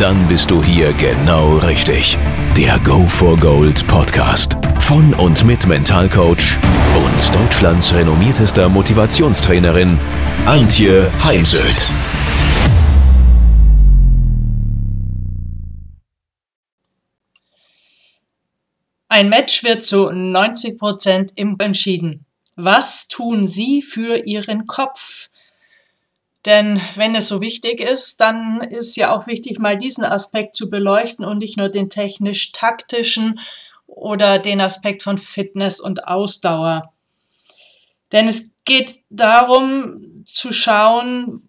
Dann bist du hier genau richtig. Der Go for Gold Podcast von und mit Mentalcoach und Deutschlands renommiertester Motivationstrainerin Antje Heimsöth. Ein Match wird zu 90 Prozent im entschieden. Was tun Sie für Ihren Kopf? Denn wenn es so wichtig ist, dann ist ja auch wichtig, mal diesen Aspekt zu beleuchten und nicht nur den technisch-taktischen oder den Aspekt von Fitness und Ausdauer. Denn es geht darum zu schauen,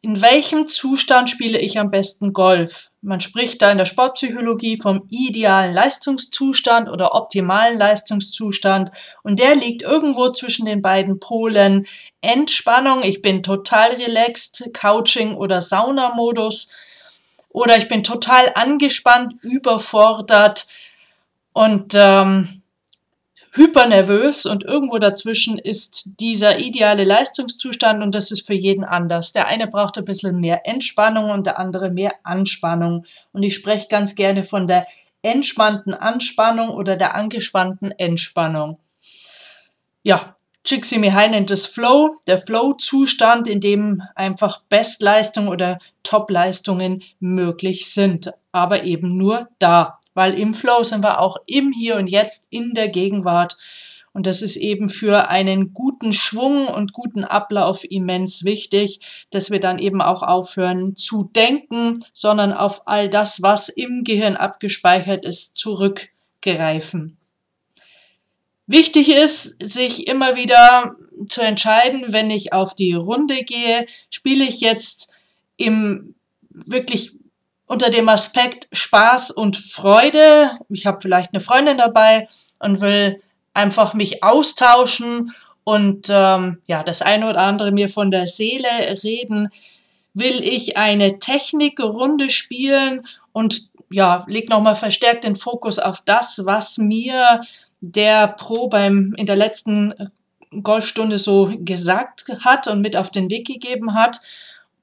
in welchem Zustand spiele ich am besten Golf? Man spricht da in der Sportpsychologie vom idealen Leistungszustand oder optimalen Leistungszustand. Und der liegt irgendwo zwischen den beiden Polen. Entspannung, ich bin total relaxed, Couching oder Saunamodus. Oder ich bin total angespannt, überfordert. Und ähm, hypernervös und irgendwo dazwischen ist dieser ideale Leistungszustand und das ist für jeden anders. Der eine braucht ein bisschen mehr Entspannung und der andere mehr Anspannung. Und ich spreche ganz gerne von der entspannten Anspannung oder der angespannten Entspannung. Ja, Csikszentmihalyi nennt es Flow, der Flow-Zustand, in dem einfach Bestleistung oder Topleistungen möglich sind, aber eben nur da weil im Flow sind wir auch im Hier und Jetzt in der Gegenwart. Und das ist eben für einen guten Schwung und guten Ablauf immens wichtig, dass wir dann eben auch aufhören zu denken, sondern auf all das, was im Gehirn abgespeichert ist, zurückgreifen. Wichtig ist, sich immer wieder zu entscheiden, wenn ich auf die Runde gehe, spiele ich jetzt im wirklich unter dem Aspekt Spaß und Freude. Ich habe vielleicht eine Freundin dabei und will einfach mich austauschen und ähm, ja, das eine oder andere mir von der Seele reden. Will ich eine Technikrunde spielen und ja, leg nochmal verstärkt den Fokus auf das, was mir der Pro beim in der letzten Golfstunde so gesagt hat und mit auf den Weg gegeben hat.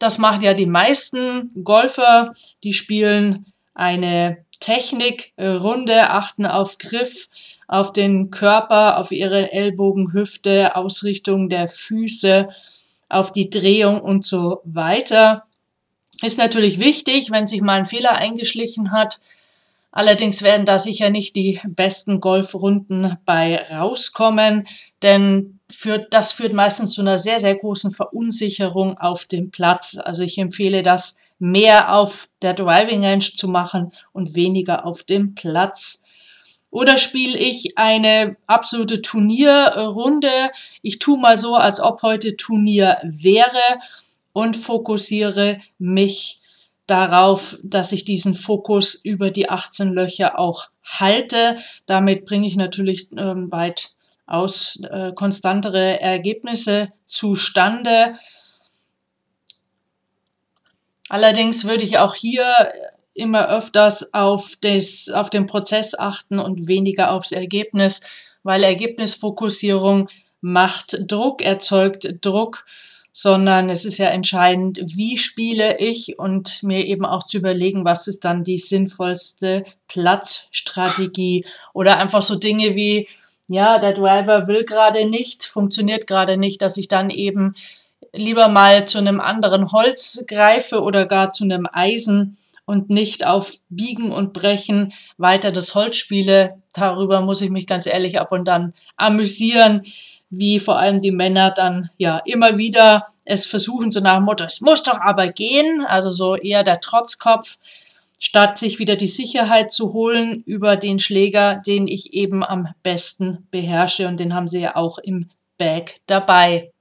Das machen ja die meisten Golfer, die spielen eine Technikrunde, achten auf Griff, auf den Körper, auf ihre Ellbogen, Hüfte, Ausrichtung der Füße, auf die Drehung und so weiter. Ist natürlich wichtig, wenn sich mal ein Fehler eingeschlichen hat. Allerdings werden da sicher nicht die besten Golfrunden bei rauskommen, denn führt, das führt meistens zu einer sehr, sehr großen Verunsicherung auf dem Platz. Also ich empfehle das mehr auf der Driving Range zu machen und weniger auf dem Platz. Oder spiele ich eine absolute Turnierrunde? Ich tue mal so, als ob heute Turnier wäre und fokussiere mich darauf, dass ich diesen Fokus über die 18 Löcher auch halte. Damit bringe ich natürlich ähm, weit aus äh, konstantere Ergebnisse zustande. Allerdings würde ich auch hier immer öfters auf, des, auf den Prozess achten und weniger aufs Ergebnis, weil Ergebnisfokussierung macht Druck, erzeugt Druck, sondern es ist ja entscheidend, wie spiele ich und mir eben auch zu überlegen, was ist dann die sinnvollste Platzstrategie oder einfach so Dinge wie, ja, der Driver will gerade nicht, funktioniert gerade nicht, dass ich dann eben lieber mal zu einem anderen Holz greife oder gar zu einem Eisen und nicht auf Biegen und Brechen weiter das Holz spiele. Darüber muss ich mich ganz ehrlich ab und dann amüsieren, wie vor allem die Männer dann ja immer wieder es versuchen, so nach dem Motto, es muss doch aber gehen, also so eher der Trotzkopf, statt sich wieder die Sicherheit zu holen über den Schläger, den ich eben am besten beherrsche. Und den haben sie ja auch im Bag dabei.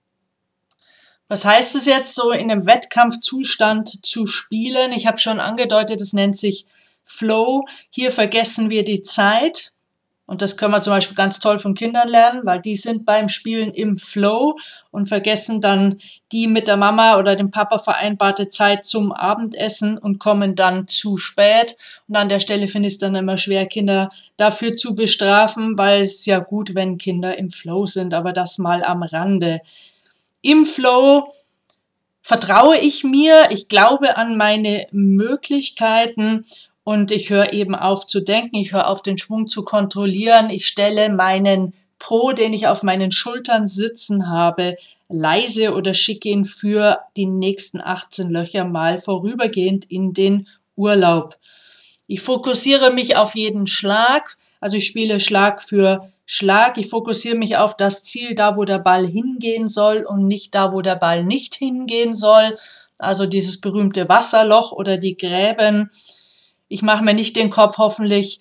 Was heißt es jetzt, so in einem Wettkampfzustand zu spielen? Ich habe schon angedeutet, es nennt sich Flow. Hier vergessen wir die Zeit Und das können wir zum Beispiel ganz toll von Kindern lernen, weil die sind beim Spielen im Flow und vergessen dann die mit der Mama oder dem Papa vereinbarte Zeit zum Abendessen und kommen dann zu spät. Und an der Stelle finde ich es dann immer schwer, Kinder dafür zu bestrafen, weil es ja gut, wenn Kinder im Flow sind, aber das mal am Rande. Im Flow vertraue ich mir, ich glaube an meine Möglichkeiten und ich höre eben auf zu denken, ich höre auf den Schwung zu kontrollieren, ich stelle meinen Po, den ich auf meinen Schultern sitzen habe, leise oder schicke ihn für die nächsten 18 Löcher mal vorübergehend in den Urlaub. Ich fokussiere mich auf jeden Schlag, also ich spiele Schlag für Schlag. Ich fokussiere mich auf das Ziel, da wo der Ball hingehen soll und nicht da, wo der Ball nicht hingehen soll. Also dieses berühmte Wasserloch oder die Gräben ich mache mir nicht den Kopf, hoffentlich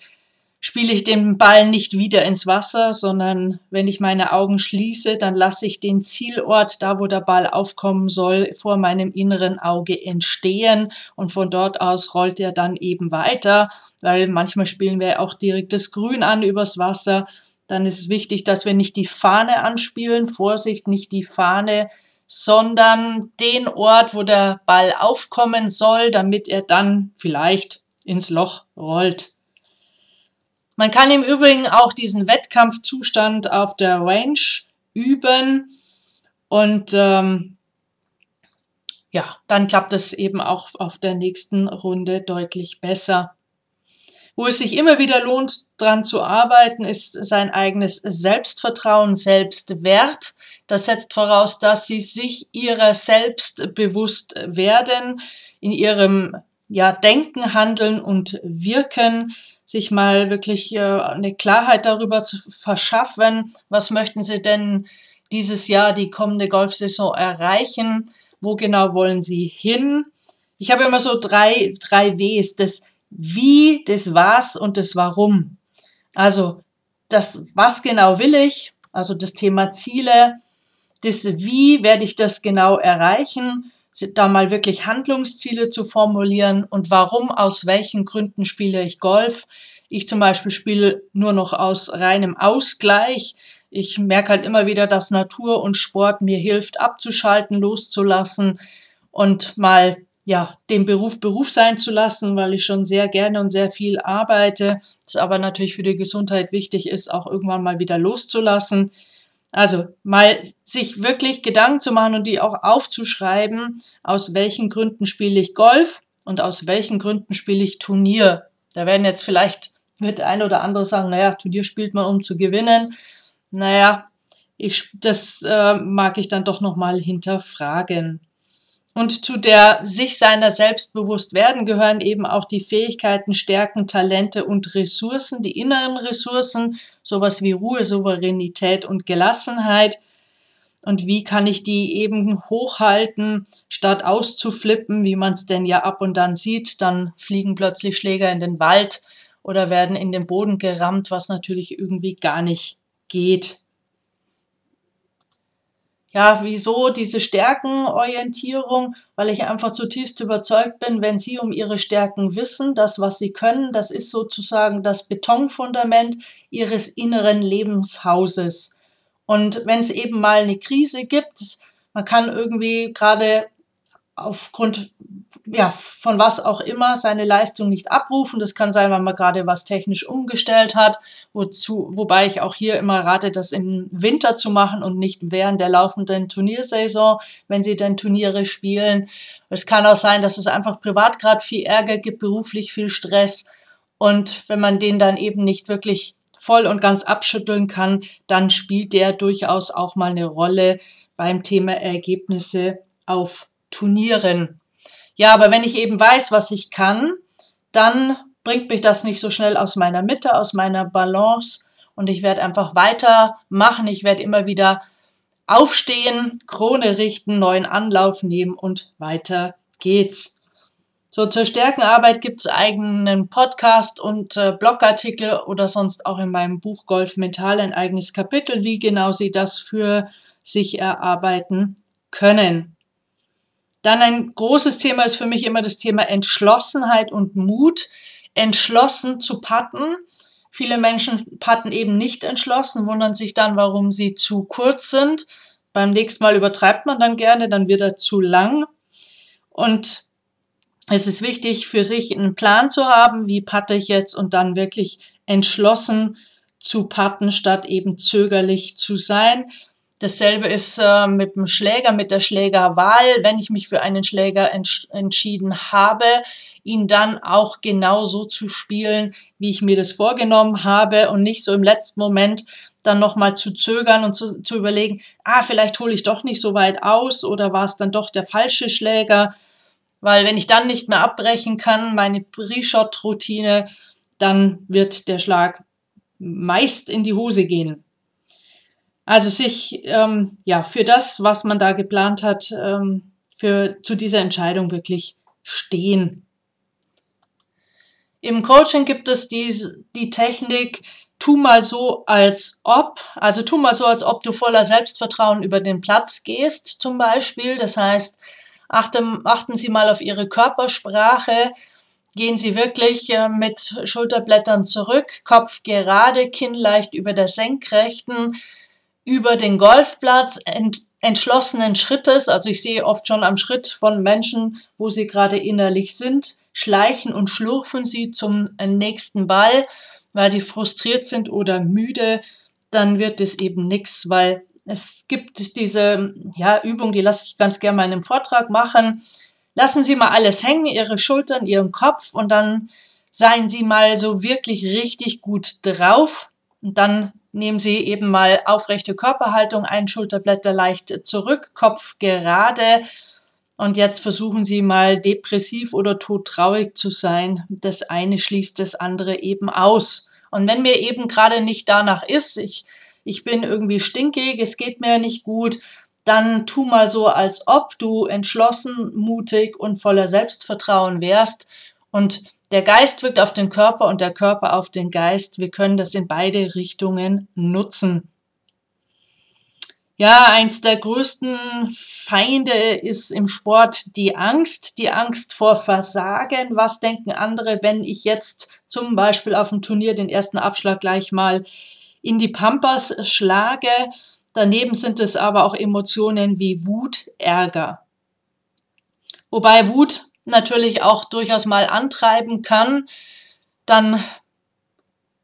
spiele ich den Ball nicht wieder ins Wasser, sondern wenn ich meine Augen schließe, dann lasse ich den Zielort, da wo der Ball aufkommen soll, vor meinem inneren Auge entstehen und von dort aus rollt er dann eben weiter, weil manchmal spielen wir auch direkt das Grün an übers Wasser. Dann ist es wichtig, dass wir nicht die Fahne anspielen, Vorsicht, nicht die Fahne, sondern den Ort, wo der Ball aufkommen soll, damit er dann vielleicht ins Loch rollt. Man kann im Übrigen auch diesen Wettkampfzustand auf der Range üben und ähm, ja, dann klappt es eben auch auf der nächsten Runde deutlich besser. Wo es sich immer wieder lohnt, dran zu arbeiten, ist sein eigenes Selbstvertrauen, Selbstwert. Das setzt voraus, dass sie sich ihrer selbst bewusst werden, in ihrem ja, Denken, Handeln und Wirken, sich mal wirklich äh, eine Klarheit darüber zu verschaffen, was möchten Sie denn dieses Jahr, die kommende Golfsaison erreichen, wo genau wollen Sie hin. Ich habe immer so drei, drei Ws, das Wie, das Was und das Warum. Also das Was genau will ich, also das Thema Ziele, das Wie werde ich das genau erreichen da mal wirklich Handlungsziele zu formulieren und warum, aus welchen Gründen spiele ich Golf. Ich zum Beispiel spiele nur noch aus reinem Ausgleich. Ich merke halt immer wieder, dass Natur und Sport mir hilft, abzuschalten, loszulassen und mal ja, den Beruf Beruf sein zu lassen, weil ich schon sehr gerne und sehr viel arbeite. Es aber natürlich für die Gesundheit wichtig ist, auch irgendwann mal wieder loszulassen. Also mal sich wirklich Gedanken zu machen und die auch aufzuschreiben, aus welchen Gründen spiele ich Golf und aus welchen Gründen spiele ich Turnier. Da werden jetzt vielleicht, wird ein oder andere sagen, naja, Turnier spielt man, um zu gewinnen. Naja, ich, das äh, mag ich dann doch nochmal hinterfragen. Und zu der sich seiner selbst bewusst werden gehören eben auch die Fähigkeiten, Stärken, Talente und Ressourcen, die inneren Ressourcen, sowas wie Ruhe, Souveränität und Gelassenheit. Und wie kann ich die eben hochhalten, statt auszuflippen, wie man es denn ja ab und dann sieht, dann fliegen plötzlich Schläger in den Wald oder werden in den Boden gerammt, was natürlich irgendwie gar nicht geht ja, wieso diese Stärkenorientierung? Weil ich einfach zutiefst überzeugt bin, wenn Sie um Ihre Stärken wissen, das, was Sie können, das ist sozusagen das Betonfundament Ihres inneren Lebenshauses. Und wenn es eben mal eine Krise gibt, man kann irgendwie gerade aufgrund ja, von was auch immer seine Leistung nicht abrufen. Das kann sein, weil man gerade was technisch umgestellt hat, wozu, wobei ich auch hier immer rate, das im Winter zu machen und nicht während der laufenden Turniersaison, wenn sie denn Turniere spielen. Es kann auch sein, dass es einfach privat gerade viel Ärger gibt, beruflich viel Stress. Und wenn man den dann eben nicht wirklich voll und ganz abschütteln kann, dann spielt der durchaus auch mal eine Rolle beim Thema Ergebnisse auf Turnieren. Ja, aber wenn ich eben weiß, was ich kann, dann bringt mich das nicht so schnell aus meiner Mitte, aus meiner Balance und ich werde einfach weitermachen. Ich werde immer wieder aufstehen, Krone richten, neuen Anlauf nehmen und weiter geht's. So, zur Stärkenarbeit gibt es eigenen Podcast und äh, Blogartikel oder sonst auch in meinem Buch Golf Mental ein eigenes Kapitel, wie genau Sie das für sich erarbeiten können. Dann ein großes Thema ist für mich immer das Thema Entschlossenheit und Mut, entschlossen zu patten. Viele Menschen patten eben nicht entschlossen, wundern sich dann, warum sie zu kurz sind. Beim nächsten Mal übertreibt man dann gerne, dann wird er zu lang. Und es ist wichtig für sich einen Plan zu haben, wie patte ich jetzt und dann wirklich entschlossen zu patten, statt eben zögerlich zu sein. Dasselbe ist äh, mit dem Schläger, mit der Schlägerwahl. Wenn ich mich für einen Schläger entsch entschieden habe, ihn dann auch genau so zu spielen, wie ich mir das vorgenommen habe und nicht so im letzten Moment dann nochmal zu zögern und zu, zu überlegen, ah, vielleicht hole ich doch nicht so weit aus oder war es dann doch der falsche Schläger. Weil wenn ich dann nicht mehr abbrechen kann, meine Pre-Shot-Routine, dann wird der Schlag meist in die Hose gehen. Also sich ähm, ja für das, was man da geplant hat, ähm, für zu dieser Entscheidung wirklich stehen. Im Coaching gibt es die, die Technik, tu mal so als ob, also tu mal so, als ob du voller Selbstvertrauen über den Platz gehst, zum Beispiel. Das heißt, achten, achten Sie mal auf Ihre Körpersprache, gehen Sie wirklich äh, mit Schulterblättern zurück, Kopf gerade, Kinn leicht über der Senkrechten, über den Golfplatz ent, entschlossenen Schrittes, also ich sehe oft schon am Schritt von Menschen, wo sie gerade innerlich sind, schleichen und schlurfen sie zum äh, nächsten Ball, weil sie frustriert sind oder müde, dann wird es eben nichts, weil es gibt diese ja, Übung, die lasse ich ganz gerne mal in einem Vortrag machen. Lassen Sie mal alles hängen, Ihre Schultern, Ihren Kopf und dann seien Sie mal so wirklich richtig gut drauf. Und dann Nehmen Sie eben mal aufrechte Körperhaltung ein, Schulterblätter leicht zurück, Kopf gerade. Und jetzt versuchen Sie mal depressiv oder todtraurig zu sein. Das eine schließt das andere eben aus. Und wenn mir eben gerade nicht danach ist, ich, ich bin irgendwie stinkig, es geht mir nicht gut, dann tu mal so, als ob du entschlossen, mutig und voller Selbstvertrauen wärst und der Geist wirkt auf den Körper und der Körper auf den Geist. Wir können das in beide Richtungen nutzen. Ja, eins der größten Feinde ist im Sport die Angst, die Angst vor Versagen. Was denken andere, wenn ich jetzt zum Beispiel auf dem Turnier den ersten Abschlag gleich mal in die Pampas schlage? Daneben sind es aber auch Emotionen wie Wut, Ärger. Wobei Wut natürlich auch durchaus mal antreiben kann, dann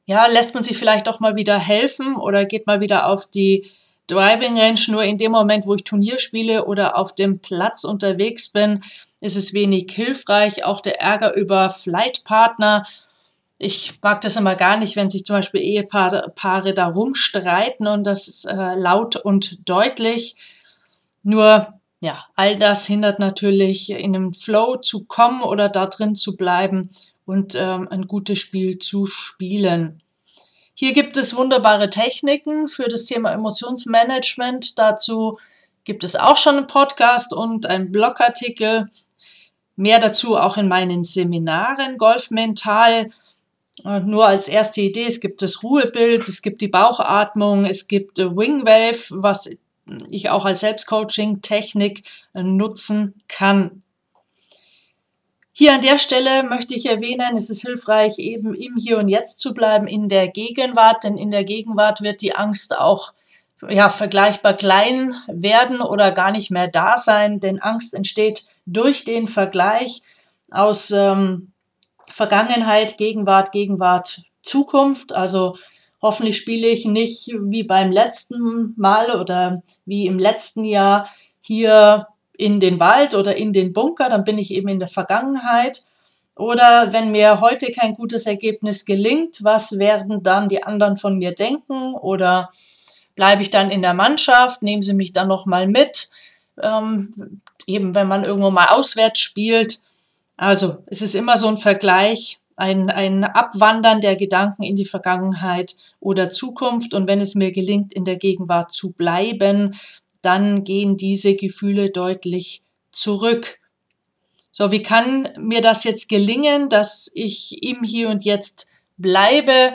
ja, lässt man sich vielleicht doch mal wieder helfen oder geht mal wieder auf die Driving Range. Nur in dem Moment, wo ich Turnier spiele oder auf dem Platz unterwegs bin, ist es wenig hilfreich. Auch der Ärger über Flightpartner. Ich mag das immer gar nicht, wenn sich zum Beispiel Ehepaare Paare da rumstreiten und das äh, laut und deutlich. Nur ja, all das hindert natürlich, in einem Flow zu kommen oder da drin zu bleiben und ähm, ein gutes Spiel zu spielen. Hier gibt es wunderbare Techniken für das Thema Emotionsmanagement. Dazu gibt es auch schon einen Podcast und einen Blogartikel. Mehr dazu auch in meinen Seminaren Golf Mental. Äh, nur als erste Idee, es gibt das Ruhebild, es gibt die Bauchatmung, es gibt Wing Wave, was ich auch als Selbstcoaching-Technik äh, nutzen kann. Hier an der Stelle möchte ich erwähnen, es ist hilfreich, eben im Hier und Jetzt zu bleiben, in der Gegenwart, denn in der Gegenwart wird die Angst auch ja, vergleichbar klein werden oder gar nicht mehr da sein, denn Angst entsteht durch den Vergleich aus ähm, Vergangenheit, Gegenwart, Gegenwart, Zukunft. Also Hoffentlich spiele ich nicht wie beim letzten Mal oder wie im letzten Jahr hier in den Wald oder in den Bunker, dann bin ich eben in der Vergangenheit. Oder wenn mir heute kein gutes Ergebnis gelingt, was werden dann die anderen von mir denken? Oder bleibe ich dann in der Mannschaft? Nehmen sie mich dann nochmal mit? Ähm, eben wenn man irgendwo mal auswärts spielt. Also es ist immer so ein Vergleich ein, ein Abwandern der Gedanken in die Vergangenheit oder Zukunft. Und wenn es mir gelingt, in der Gegenwart zu bleiben, dann gehen diese Gefühle deutlich zurück. So, wie kann mir das jetzt gelingen, dass ich im Hier und Jetzt bleibe?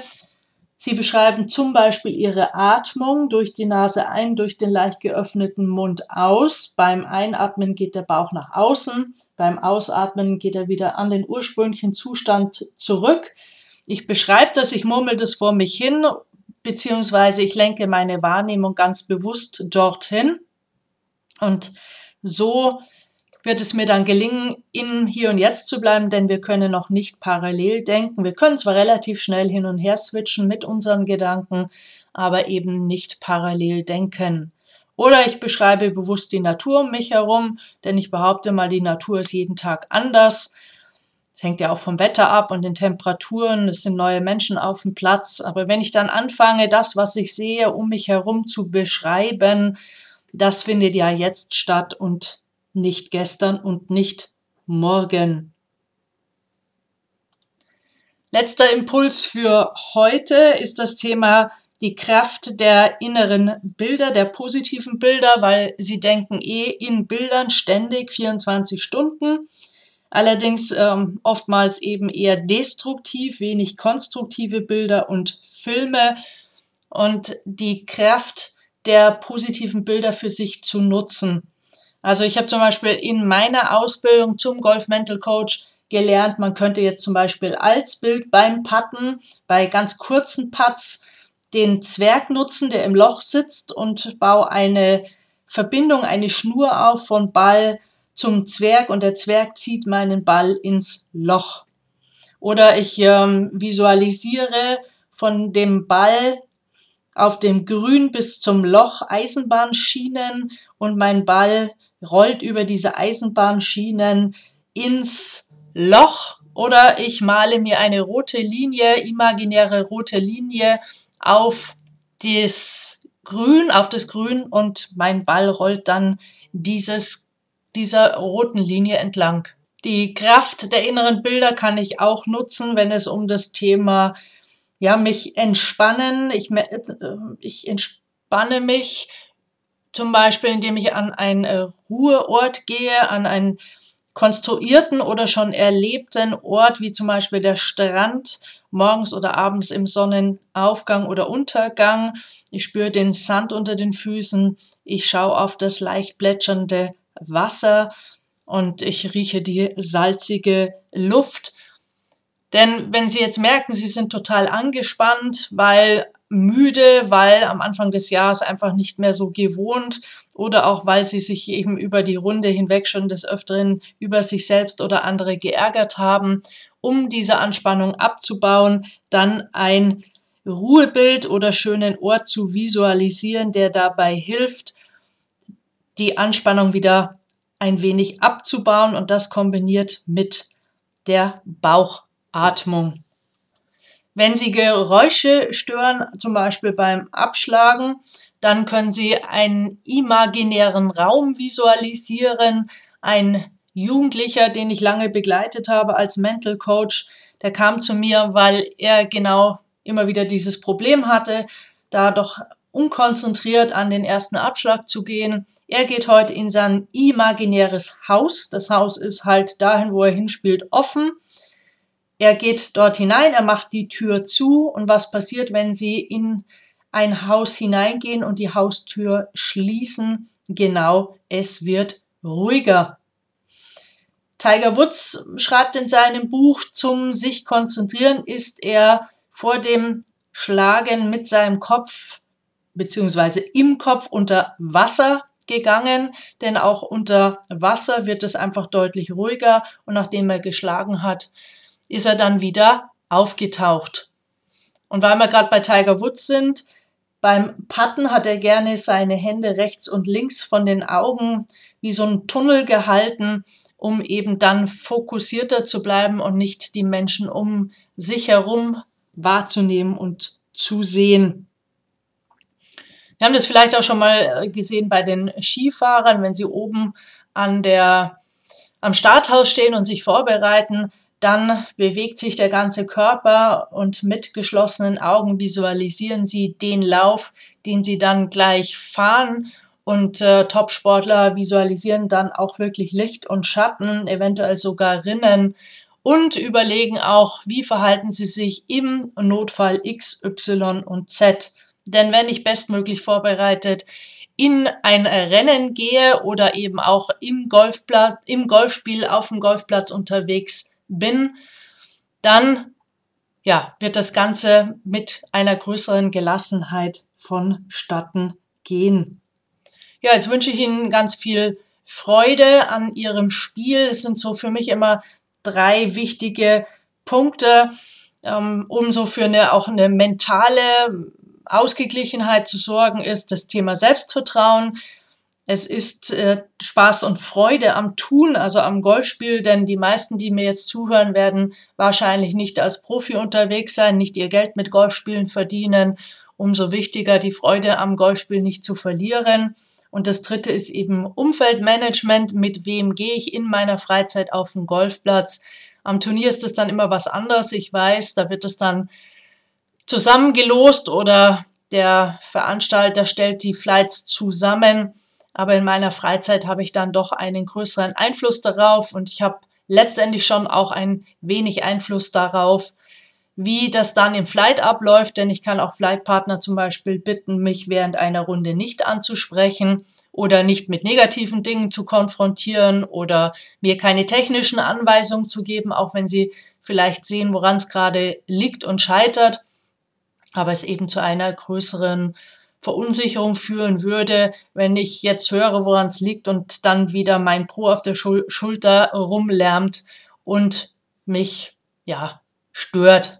Sie beschreiben zum Beispiel Ihre Atmung durch die Nase ein, durch den leicht geöffneten Mund aus. Beim Einatmen geht der Bauch nach außen, beim Ausatmen geht er wieder an den ursprünglichen Zustand zurück. Ich beschreibe das, ich murmel das vor mich hin, beziehungsweise ich lenke meine Wahrnehmung ganz bewusst dorthin. Und so wird es mir dann gelingen, in Hier und Jetzt zu bleiben, denn wir können noch nicht parallel denken. Wir können zwar relativ schnell hin und her switchen mit unseren Gedanken, aber eben nicht parallel denken. Oder ich beschreibe bewusst die Natur um mich herum, denn ich behaupte mal, die Natur ist jeden Tag anders. Es hängt ja auch vom Wetter ab und den Temperaturen. Es sind neue Menschen auf dem Platz. Aber wenn ich dann anfange, das, was ich sehe, um mich herum zu beschreiben, das findet ja jetzt statt und nicht gestern und nicht morgen. Letzter Impuls für heute ist das Thema die Kraft der inneren Bilder, der positiven Bilder, weil sie denken eh in Bildern ständig 24 Stunden. Allerdings ähm, oftmals eben eher destruktiv, wenig konstruktive Bilder und Filme und die Kraft der positiven Bilder für sich zu nutzen. Also ich habe zum Beispiel in meiner Ausbildung zum Golf Mental Coach gelernt, man könnte jetzt zum Beispiel als Bild beim Putten, bei ganz kurzen Putts, den Zwerg nutzen, der im Loch sitzt und baue eine Verbindung, eine Schnur auf von Ball zum Zwerg und der Zwerg zieht meinen Ball ins Loch. Oder ich ähm, visualisiere von dem Ball auf dem Grün bis zum Loch Eisenbahnschienen und mein Ball rollt über diese Eisenbahnschienen ins Loch oder ich male mir eine rote Linie, imaginäre rote Linie auf das Grün, auf das Grün und mein Ball rollt dann dieses, dieser roten Linie entlang. Die Kraft der inneren Bilder kann ich auch nutzen, wenn es um das Thema ja, mich entspannen. Ich, äh, ich entspanne mich zum Beispiel, indem ich an einen äh, Ruheort gehe, an einen konstruierten oder schon erlebten Ort, wie zum Beispiel der Strand, morgens oder abends im Sonnenaufgang oder Untergang. Ich spüre den Sand unter den Füßen. Ich schaue auf das leicht plätschernde Wasser und ich rieche die salzige Luft. Denn wenn Sie jetzt merken, Sie sind total angespannt, weil müde, weil am Anfang des Jahres einfach nicht mehr so gewohnt oder auch weil Sie sich eben über die Runde hinweg schon des Öfteren über sich selbst oder andere geärgert haben, um diese Anspannung abzubauen, dann ein Ruhebild oder schönen Ort zu visualisieren, der dabei hilft, die Anspannung wieder ein wenig abzubauen und das kombiniert mit der Bauch Atmung. Wenn Sie Geräusche stören, zum Beispiel beim Abschlagen, dann können Sie einen imaginären Raum visualisieren. Ein Jugendlicher, den ich lange begleitet habe als Mental Coach, der kam zu mir, weil er genau immer wieder dieses Problem hatte, da doch unkonzentriert an den ersten Abschlag zu gehen. Er geht heute in sein imaginäres Haus. Das Haus ist halt dahin, wo er hinspielt, offen. Er geht dort hinein, er macht die Tür zu und was passiert, wenn Sie in ein Haus hineingehen und die Haustür schließen? Genau, es wird ruhiger. Tiger Woods schreibt in seinem Buch, zum sich konzentrieren ist er vor dem Schlagen mit seinem Kopf beziehungsweise im Kopf unter Wasser gegangen, denn auch unter Wasser wird es einfach deutlich ruhiger und nachdem er geschlagen hat, ist er dann wieder aufgetaucht. Und weil wir gerade bei Tiger Woods sind, beim Putten hat er gerne seine Hände rechts und links von den Augen wie so ein Tunnel gehalten, um eben dann fokussierter zu bleiben und nicht die Menschen um sich herum wahrzunehmen und zu sehen. Wir haben das vielleicht auch schon mal gesehen bei den Skifahrern, wenn sie oben an der, am Starthaus stehen und sich vorbereiten, dann bewegt sich der ganze Körper und mit geschlossenen Augen visualisieren Sie den Lauf, den Sie dann gleich fahren. Und äh, Topsportler visualisieren dann auch wirklich Licht und Schatten, eventuell sogar Rinnen und überlegen auch, wie verhalten sie sich im Notfall X, Y und Z. Denn wenn ich bestmöglich vorbereitet in ein Rennen gehe oder eben auch im im Golfspiel auf dem Golfplatz unterwegs bin, dann ja, wird das Ganze mit einer größeren Gelassenheit vonstatten gehen. Ja, jetzt wünsche ich Ihnen ganz viel Freude an Ihrem Spiel. Es sind so für mich immer drei wichtige Punkte, ähm, um so für eine auch eine mentale Ausgeglichenheit zu sorgen, ist das Thema Selbstvertrauen. Es ist äh, Spaß und Freude am Tun, also am Golfspiel, denn die meisten, die mir jetzt zuhören, werden wahrscheinlich nicht als Profi unterwegs sein, nicht ihr Geld mit Golfspielen verdienen. Umso wichtiger, die Freude am Golfspiel nicht zu verlieren. Und das dritte ist eben Umfeldmanagement. Mit wem gehe ich in meiner Freizeit auf den Golfplatz? Am Turnier ist es dann immer was anderes. Ich weiß, da wird es dann zusammengelost oder der Veranstalter stellt die Flights zusammen. Aber in meiner Freizeit habe ich dann doch einen größeren Einfluss darauf und ich habe letztendlich schon auch ein wenig Einfluss darauf, wie das dann im Flight abläuft, denn ich kann auch Flightpartner zum Beispiel bitten, mich während einer Runde nicht anzusprechen oder nicht mit negativen Dingen zu konfrontieren oder mir keine technischen Anweisungen zu geben, auch wenn sie vielleicht sehen, woran es gerade liegt und scheitert, aber es eben zu einer größeren Verunsicherung führen würde, wenn ich jetzt höre, woran es liegt und dann wieder mein Pro auf der Schul Schulter rumlärmt und mich, ja, stört.